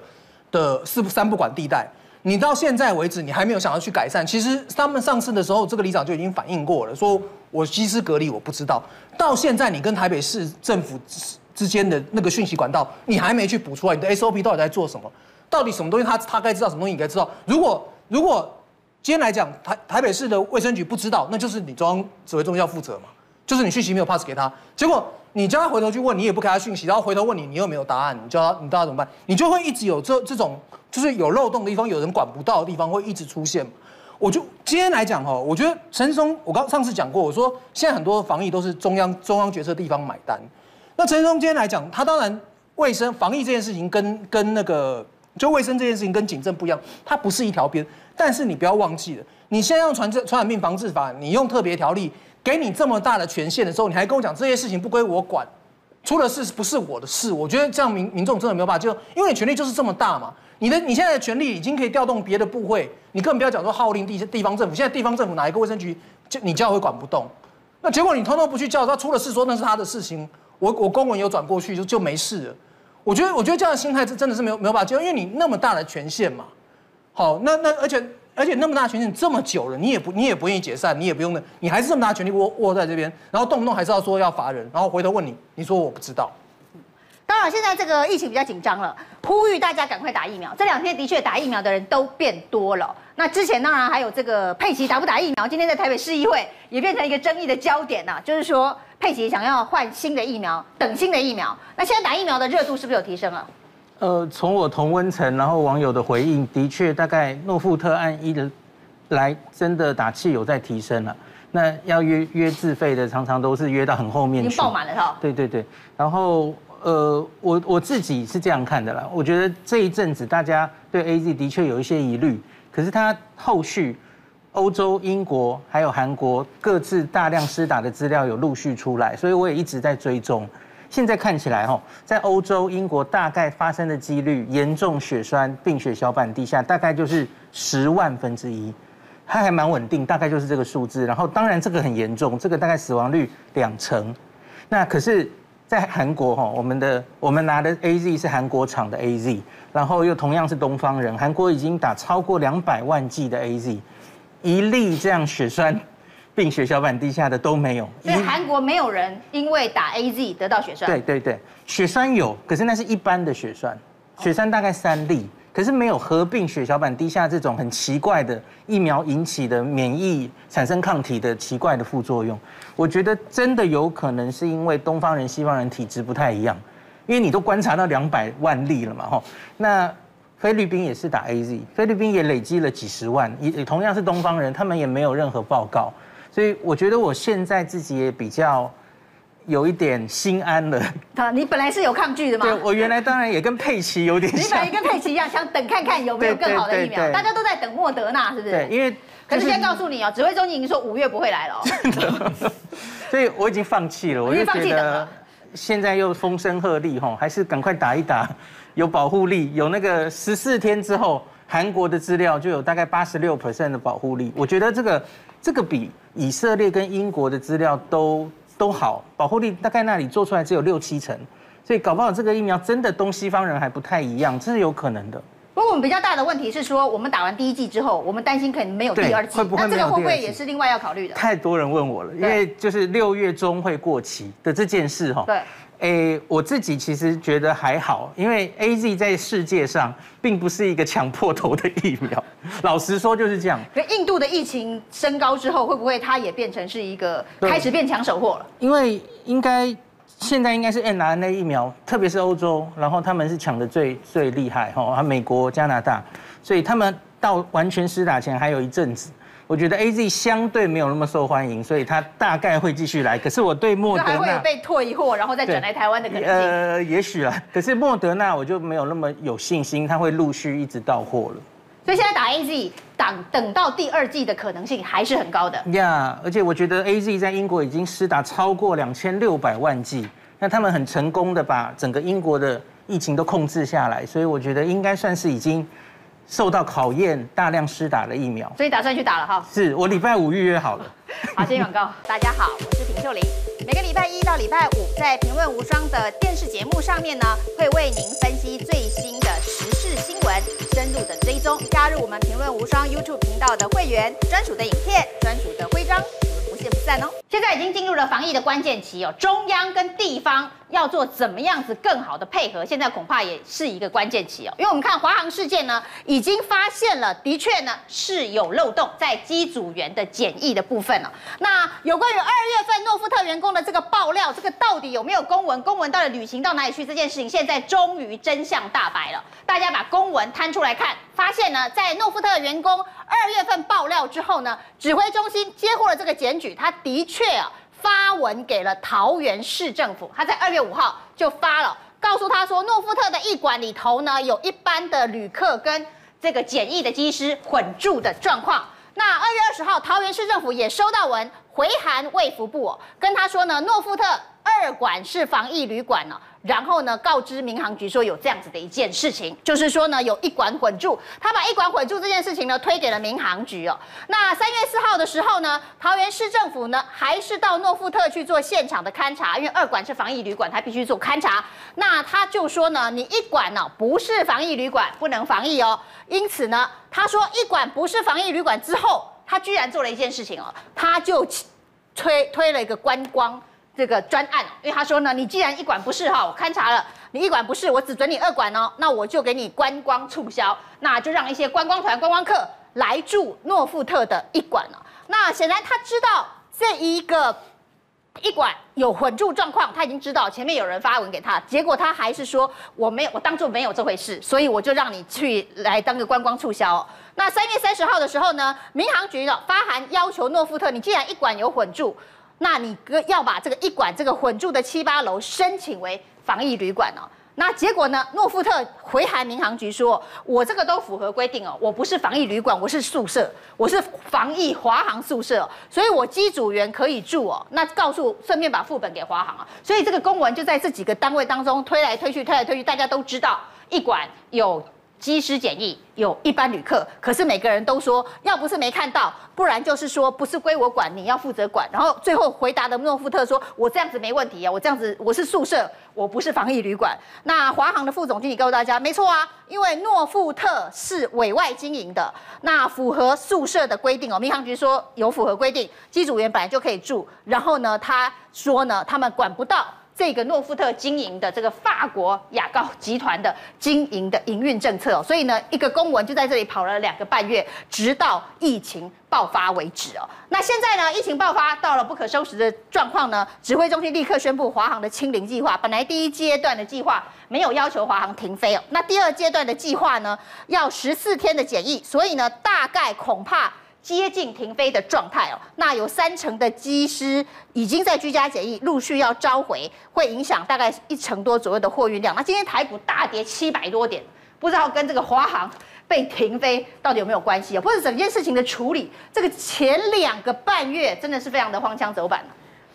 的四三不管地带，你到现在为止你还没有想要去改善。其实他们上次的时候，这个里长就已经反映过了，说我西施隔离我不知道。到现在你跟台北市政府之间的那个讯息管道，你还没去补出来，你的 SOP 到底在做什么？到底什么东西他他该知道，什么东西你该知道？如果如果今天来讲台台北市的卫生局不知道，那就是你中央指挥中心要负责嘛，就是你讯息没有 pass 给他，结果。你叫他回头去问，你也不给他讯息，然后回头问你，你又没有答案，你叫他，你叫他怎么办？你就会一直有这这种，就是有漏洞的地方，有人管不到的地方，会一直出现。我就今天来讲哈，我觉得陈松，我刚上次讲过，我说现在很多防疫都是中央中央决策地方买单。那陈松今天来讲，他当然卫生防疫这件事情跟跟那个就卫生这件事情跟警政不一样，它不是一条边。但是你不要忘记了，你现在用传传染病防治法，你用特别条例。给你这么大的权限的时候，你还跟我讲这些事情不归我管，出了事不是我的事。我觉得这样民民众真的没有办法，就因为你权力就是这么大嘛。你的你现在的权力已经可以调动别的部会，你根本不要讲说号令地地方政府。现在地方政府哪一个卫生局就你叫会管不动，那结果你通通不去叫，他出了事说那是他的事情，我我公文有转过去就就没事了。我觉得我觉得这样的心态是真的是没有没有办法接受，因为你那么大的权限嘛。好，那那而且。而且那么大权限这么久了，你也不你也不愿意解散，你也不用的，你还是这么大权力握握在这边，然后动不动还是要说要罚人，然后回头问你，你说我不知道。当然，现在这个疫情比较紧张了，呼吁大家赶快打疫苗。这两天的确打疫苗的人都变多了。那之前当然还有这个佩奇打不打疫苗，今天在台北市议会也变成一个争议的焦点呐、啊，就是说佩奇想要换新的疫苗，等新的疫苗。那现在打疫苗的热度是不是有提升了？呃，从我同温层，然后网友的回应，的确，大概诺富特按一的来真的打气有在提升了。那要约约自费的，常常都是约到很后面去，已经爆满了哈。对对对，然后呃，我我自己是这样看的啦。我觉得这一阵子大家对 AZ 的确有一些疑虑，可是它后续欧洲、英国还有韩国各自大量施打的资料有陆续出来，所以我也一直在追踪。现在看起来哈，在欧洲、英国大概发生的几率，严重血栓、并血小板低下，大概就是十万分之一。它还蛮稳定，大概就是这个数字。然后当然这个很严重，这个大概死亡率两成。那可是，在韩国哈，我们的我们拿的 AZ 是韩国厂的 AZ，然后又同样是东方人，韩国已经打超过两百万剂的 AZ，一例这样血栓并血小板低下的都没有。所以韩国没有人因为打 AZ 得到血栓。对对对，血栓有，可是那是一般的血栓，血栓大概三例。可是没有合并血小板低下这种很奇怪的疫苗引起的免疫产生抗体的奇怪的副作用，我觉得真的有可能是因为东方人西方人体质不太一样，因为你都观察到两百万例了嘛吼，那菲律宾也是打 AZ，菲律宾也累积了几十万，也同样是东方人，他们也没有任何报告，所以我觉得我现在自己也比较。有一点心安了。他，你本来是有抗拒的吗？对，我原来当然也跟佩奇有点像。你本来跟佩奇一样，想等看看有没有 <laughs> 更好的疫苗。大家都在等莫德纳，是不是？对，因为、就是。可是先告诉你哦，指挥中心已经说五月不会来了。真的。所以我已经放弃了，我就觉得现在又风声鹤唳吼，还是赶快打一打，有保护力，有那个十四天之后，韩国的资料就有大概八十六 percent 的保护力。我觉得这个这个比以色列跟英国的资料都。都好，保护力大概那里做出来只有六七成，所以搞不好这个疫苗真的东西方人还不太一样，这是有可能的。不过我们比较大的问题是说，我们打完第一剂之后，我们担心可能没有第二剂，那这个会不会也是另外要考虑的？太多人问我了，因为就是六月中会过期的这件事哈。对。诶，我自己其实觉得还好，因为 AZ 在世界上并不是一个抢破头的疫苗，老实说就是这样。可印度的疫情升高之后，会不会它也变成是一个开始变抢手货了？因为应该现在应该是 n R N A 疫苗，特别是欧洲，然后他们是抢的最最厉害哈，美国、加拿大，所以他们到完全施打前还有一阵子。我觉得 A Z 相对没有那么受欢迎，所以它大概会继续来。可是我对莫德纳还会被退货，然后再转来台湾的可能性。呃，<laughs> 也许啦。可是莫德纳我就没有那么有信心，它会陆续一直到货了。所以现在打 A Z，等等到第二季的可能性还是很高的。呀，yeah, 而且我觉得 A Z 在英国已经施打超过两千六百万剂，那他们很成功的把整个英国的疫情都控制下来，所以我觉得应该算是已经。受到考验，大量施打了疫苗，所以打算去打了哈。是我礼拜五预约好了。<laughs> 好，先广告。大家好，我是平秀玲。每个礼拜一到礼拜五，在《评论无双》的电视节目上面呢，会为您分析最新的时事新闻，深入的追踪。加入我们《评论无双》YouTube 频道的会员，专属的影片，专属的徽章。不见不散哦！现在已经进入了防疫的关键期哦，中央跟地方要做怎么样子更好的配合，现在恐怕也是一个关键期哦。因为我们看华航事件呢，已经发现了，的确呢是有漏洞在机组员的检疫的部分哦。那有关于二月份诺富特员工的这个爆料，这个到底有没有公文？公文到底旅行到哪里去？这件事情现在终于真相大白了，大家把公文摊出来看，发现呢，在诺富特员工二月份爆料之后呢，指挥中心接获了这个检举。他的确啊发文给了桃园市政府，他在二月五号就发了，告诉他说诺富特的驿馆里头呢，有一般的旅客跟这个检疫的机师混住的状况。那二月二十号，桃园市政府也收到文回函卫福部，跟他说呢，诺富特二馆是防疫旅馆呢。然后呢，告知民航局说有这样子的一件事情，就是说呢，有一馆混住，他把一馆混住这件事情呢推给了民航局哦。那三月四号的时候呢，桃园市政府呢还是到诺富特去做现场的勘查，因为二馆是防疫旅馆，他必须做勘查。那他就说呢，你一馆呢不是防疫旅馆，不能防疫哦。因此呢，他说一馆不是防疫旅馆之后，他居然做了一件事情哦，他就推推了一个观光。这个专案，因为他说呢，你既然一馆不是哈，我勘察了，你一馆不是，我只准你二馆哦，那我就给你观光促销，那就让一些观光团、观光客来住诺富特的一馆了。那显然他知道这一个一管有混住状况，他已经知道前面有人发文给他，结果他还是说我没有，我当作没有这回事，所以我就让你去来当个观光促销。那三月三十号的时候呢，民航局的发函要求诺富特，你既然一管有混住，那你哥要把这个一管这个混住的七八楼申请为防疫旅馆哦。那结果呢？诺富特回函民航局说：“我这个都符合规定哦，我不是防疫旅馆，我是宿舍，我是防疫华航宿舍，所以我机组员可以住哦。那告诉，顺便把副本给华航啊。所以这个公文就在这几个单位当中推来推去，推来推去，大家都知道一管有。”机师检疫有一般旅客，可是每个人都说，要不是没看到，不然就是说不是归我管，你要负责管。然后最后回答的诺富特说：“我这样子没问题啊，我这样子我是宿舍，我不是防疫旅馆。”那华航的副总经理告诉大家，没错啊，因为诺富特是委外经营的，那符合宿舍的规定哦。民航局说有符合规定，机组员本来就可以住。然后呢，他说呢，他们管不到。这个诺富特经营的这个法国雅高集团的经营的营运政策，所以呢，一个公文就在这里跑了两个半月，直到疫情爆发为止哦。那现在呢，疫情爆发到了不可收拾的状况呢，指挥中心立刻宣布华航的清零计划。本来第一阶段的计划没有要求华航停飞哦，那第二阶段的计划呢，要十四天的检疫，所以呢，大概恐怕。接近停飞的状态哦，那有三成的机师已经在居家检疫，陆续要召回，会影响大概一成多左右的货运量。那今天台股大跌七百多点，不知道跟这个华航被停飞到底有没有关系啊？或者整件事情的处理，这个前两个半月真的是非常的荒腔走板。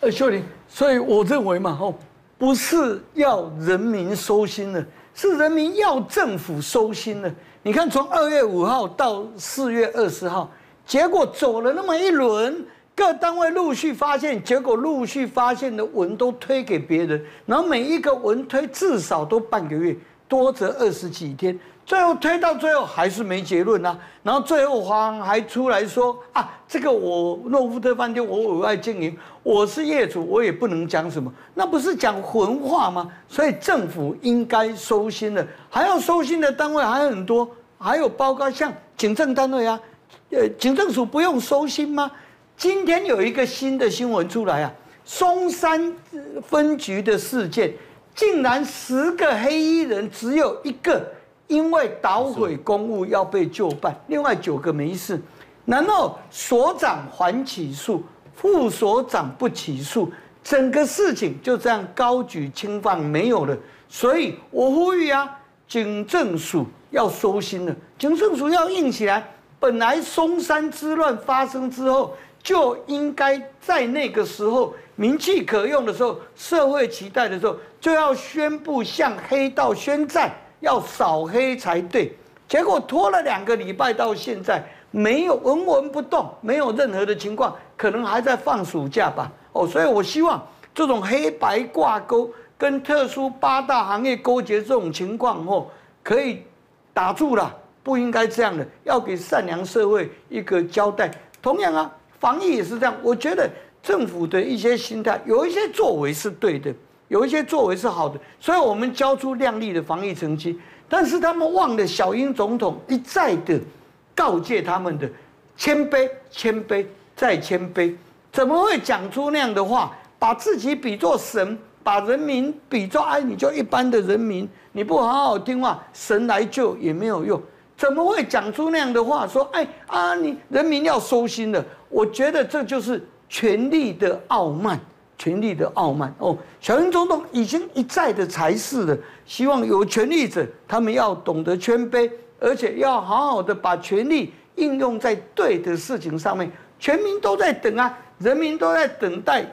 呃，秀玲，所以我认为嘛，吼，不是要人民收心了，是人民要政府收心了。你看，从二月五号到四月二十号。结果走了那么一轮，各单位陆续发现，结果陆续发现的文都推给别人，然后每一个文推至少都半个月，多则二十几天，最后推到最后还是没结论啊。然后最后华航还出来说啊，这个我诺富特饭店我委外经营，我是业主，我也不能讲什么，那不是讲混话吗？所以政府应该收心了，还要收心的单位还有很多，还有包括像警政单位啊。呃，警政署不用收心吗？今天有一个新的新闻出来啊，松山分局的事件，竟然十个黑衣人只有一个因为捣毁公务要被就办，另外九个没事。然后所长还起诉，副所长不起诉，整个事情就这样高举轻放没有了。所以我呼吁啊，警政署要收心了，警政署要硬起来。本来松山之乱发生之后，就应该在那个时候名气可用的时候，社会期待的时候，就要宣布向黑道宣战，要扫黑才对。结果拖了两个礼拜到现在，没有纹纹不动，没有任何的情况，可能还在放暑假吧。哦，所以我希望这种黑白挂钩跟特殊八大行业勾结这种情况，哦，可以打住了。不应该这样的，要给善良社会一个交代。同样啊，防疫也是这样。我觉得政府的一些心态，有一些作为是对的，有一些作为是好的，所以我们交出亮丽的防疫成绩。但是他们忘了小英总统一再的告诫他们的谦卑、谦卑再谦卑，怎么会讲出那样的话？把自己比作神，把人民比作哎，你就一般的人民，你不好好听话，神来救也没有用。怎么会讲出那样的话？说，哎啊，你人民要收心了。我觉得这就是权力的傲慢，权力的傲慢。哦，小英总统已经一再的才是了，希望有权力者他们要懂得谦卑，而且要好好的把权力应用在对的事情上面。全民都在等啊，人民都在等待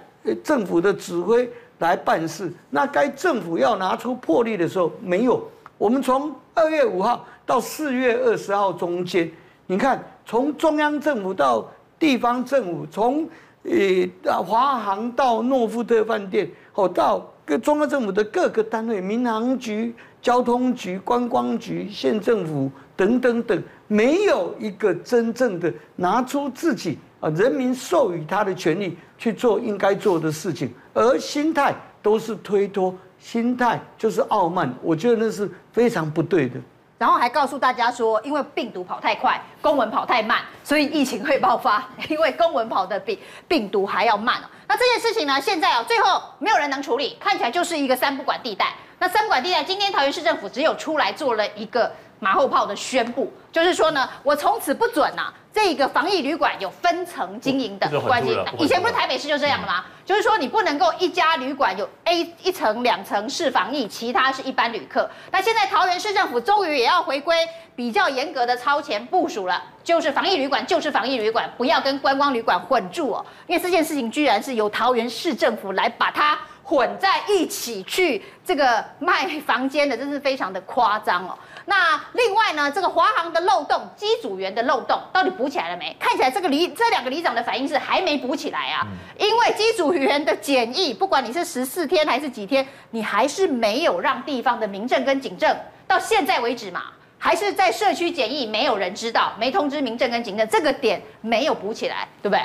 政府的指挥来办事。那该政府要拿出魄力的时候，没有。我们从二月五号。到四月二十号中间，你看，从中央政府到地方政府，从呃华航到诺富特饭店，哦，到各中央政府的各个单位，民航局、交通局、观光局、县政府等等等，没有一个真正的拿出自己啊人民授予他的权利去做应该做的事情，而心态都是推脱，心态就是傲慢，我觉得那是非常不对的。然后还告诉大家说，因为病毒跑太快，公文跑太慢，所以疫情会爆发。<laughs> 因为公文跑得比病毒还要慢。那这件事情呢，现在哦，最后没有人能处理，看起来就是一个三不管地带。那三不管地带，今天桃园市政府只有出来做了一个马后炮的宣布，就是说呢，我从此不准呐、啊，这个防疫旅馆有分层经营的关系。以前不是台北市就这样的吗？就是说你不能够一家旅馆有 A 一层、两层是防疫，其他是一般旅客。那现在桃园市政府终于也要回归比较严格的超前部署了，就是防疫旅馆就是防疫旅馆，不要跟观光旅馆混住哦。因为这件事情居然是由桃园市政府来把它。混在一起去这个卖房间的，真是非常的夸张哦。那另外呢，这个华航的漏洞，机组员的漏洞到底补起来了没？看起来这个里这两个里长的反应是还没补起来啊。因为机组员的检疫，不管你是十四天还是几天，你还是没有让地方的民政跟警政到现在为止嘛，还是在社区检疫，没有人知道，没通知民政跟警政，这个点没有补起来，对不对？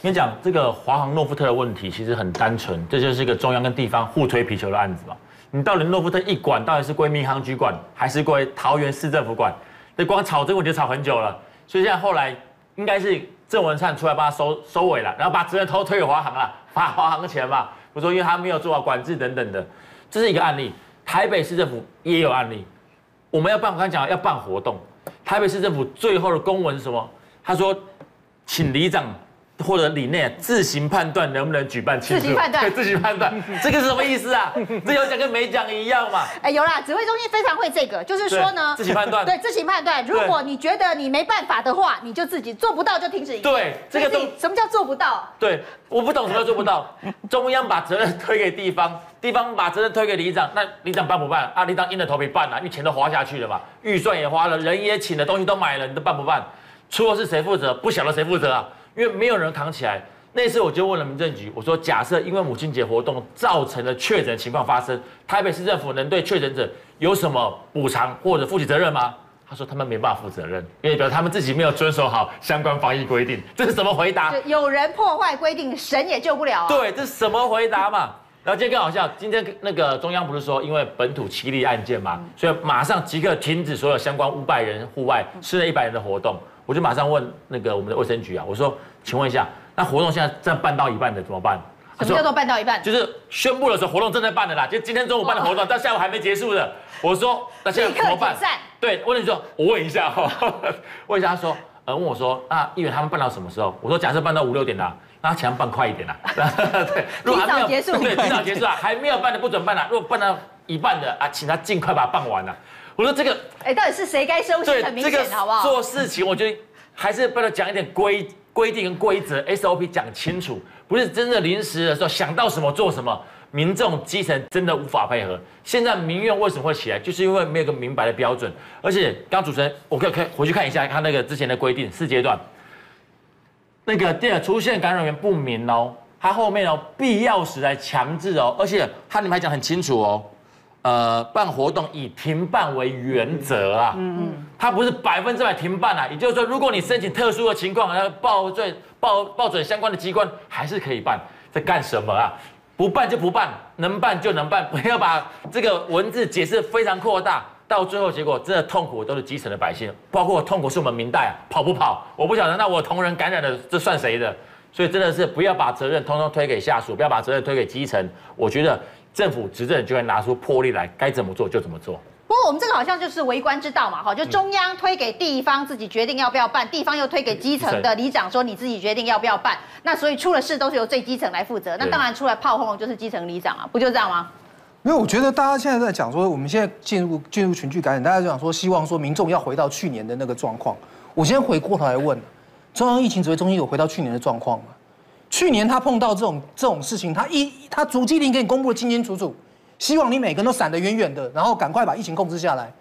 跟你讲，这个华航诺富特的问题其实很单纯，这就是一个中央跟地方互推皮球的案子嘛。你到底诺富特一管，到底是归民航局管，还是归桃园市政府管？那光吵这个问题就吵很久了。所以现在后来应该是郑文灿出来帮他收收尾了，然后把责任都推给华航了，罚华航的钱嘛。我说因为他没有做好管制等等的，这是一个案例。台北市政府也有案例，我们要办，我刚才讲要办活动，台北市政府最后的公文是什么？他说，请里长。或者里内自行判断能不能举办庆祝，自行判断，自行判断，<laughs> 这个是什么意思啊？这有讲跟没讲一样嘛？哎，有啦，指挥中心非常会这个，就是说呢，自行判断，对，自行判断。如果你觉得你没办法的话，你就自己做不到就停止。对，这个都什么叫做不到？对，我不懂什么叫做不到。<laughs> 中央把责任推给地方，地方把责任推给里长，那里长办不办？啊，里长硬着头皮办啊，因为钱都花下去了嘛，预算也花了，人也请了，东西都买了，你都办不办？出了是谁负责？不晓得谁负责啊？因为没有人扛起来。那次我就问了民政局，我说：假设因为母亲节活动造成了确诊情况发生，台北市政府能对确诊者有什么补偿或者负起责任吗？他说他们没办法负责任，因为表示他们自己没有遵守好相关防疫规定。这是什么回答？有人破坏规定，神也救不了啊。对，这是什么回答嘛？然后今天更好笑，今天那个中央不是说因为本土七例案件嘛，所以马上即刻停止所有相关五百人户外室内一百人的活动。我就马上问那个我们的卫生局啊，我说，请问一下。那活动现在正办到一半的怎么办？什么叫做办到一半？就是宣布的时候活动正在办的啦，就今天中午办的活动，到下午还没结束的。我说那现在怎么办？对，问你说，我问一下哈，<laughs> 问一下他说，呃，问我说，那议员他们办到什么时候？我说假设办到五六点啦，那他请他办快一点啦。<laughs> 对，如果还没有结束，对，提早结束啊，<laughs> 还没有办的不准办啦。如果办到一半的啊，请他尽快把它办完了。我说这个，哎，到底是谁该收拾？很明显，好不好？做事情我觉得还是不能讲一点规。规定跟规则 SOP 讲清楚，不是真的临时的时候想到什么做什么，民众基层真的无法配合。现在民怨为什么会起来，就是因为没有个明白的标准。而且刚主持人，我可以可以回去看一下他那个之前的规定，四阶段，那个第二出现感染源不明哦，他后面哦必要时来强制哦，而且他里面还讲很清楚哦。呃，办活动以停办为原则啊，嗯嗯，它不是百分之百停办啊，也就是说，如果你申请特殊的情况，要报准报报准相关的机关，还是可以办。在干什么啊？不办就不办，能办就能办，<laughs> 不要把这个文字解释非常扩大，到最后结果真的痛苦都是基层的百姓，包括痛苦是我们明代啊，跑不跑？我不晓得，那我同仁感染了，这算谁的？所以真的是不要把责任通通推给下属，不要把责任推给基层，我觉得。政府执政就会拿出魄力来，该怎么做就怎么做。不过我们这个好像就是为官之道嘛，哈，就中央推给地方自己决定要不要办，地方又推给基层的里长说你自己决定要不要办。那所以出了事都是由最基层来负责，那当然出来炮轰就是基层里长啊，不就这样吗？因为我觉得大家现在在讲说，我们现在进入进入群聚感染，大家就讲说希望说民众要回到去年的那个状况。我先回过头来问，中央疫情指挥中心有回到去年的状况吗？去年他碰到这种这种事情，他一他足迹令给你公布的清清楚楚。希望你每个人都闪得远远的，然后赶快把疫情控制下来。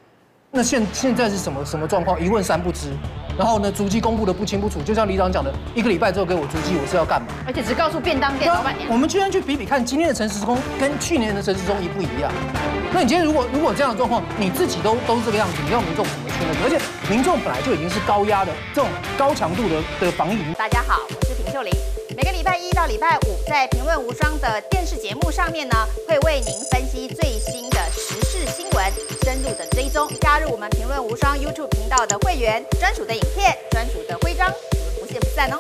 那现现在是什么什么状况？一问三不知。然后呢，足迹公布的不清不楚。就像李长讲的，一个礼拜之后给我足迹，我是要干嘛？而且只告诉便当店老板娘。我们居然去比比看，今天的陈时中跟去年的陈时中一不一样？那你今天如果如果这样的状况，你自己都都是这个样子，你要民众怎么去呢？而且民众本来就已经是高压的这种高强度的的防疫。大家好，我是平秀琳。每个礼拜一到礼拜五，在评论无双的电视节目上面呢，会为您分析最新的时事新闻，深入的追踪。加入我们评论无双 YouTube 频道的会员，专属的影片、专属的徽章，我们不见不散哦。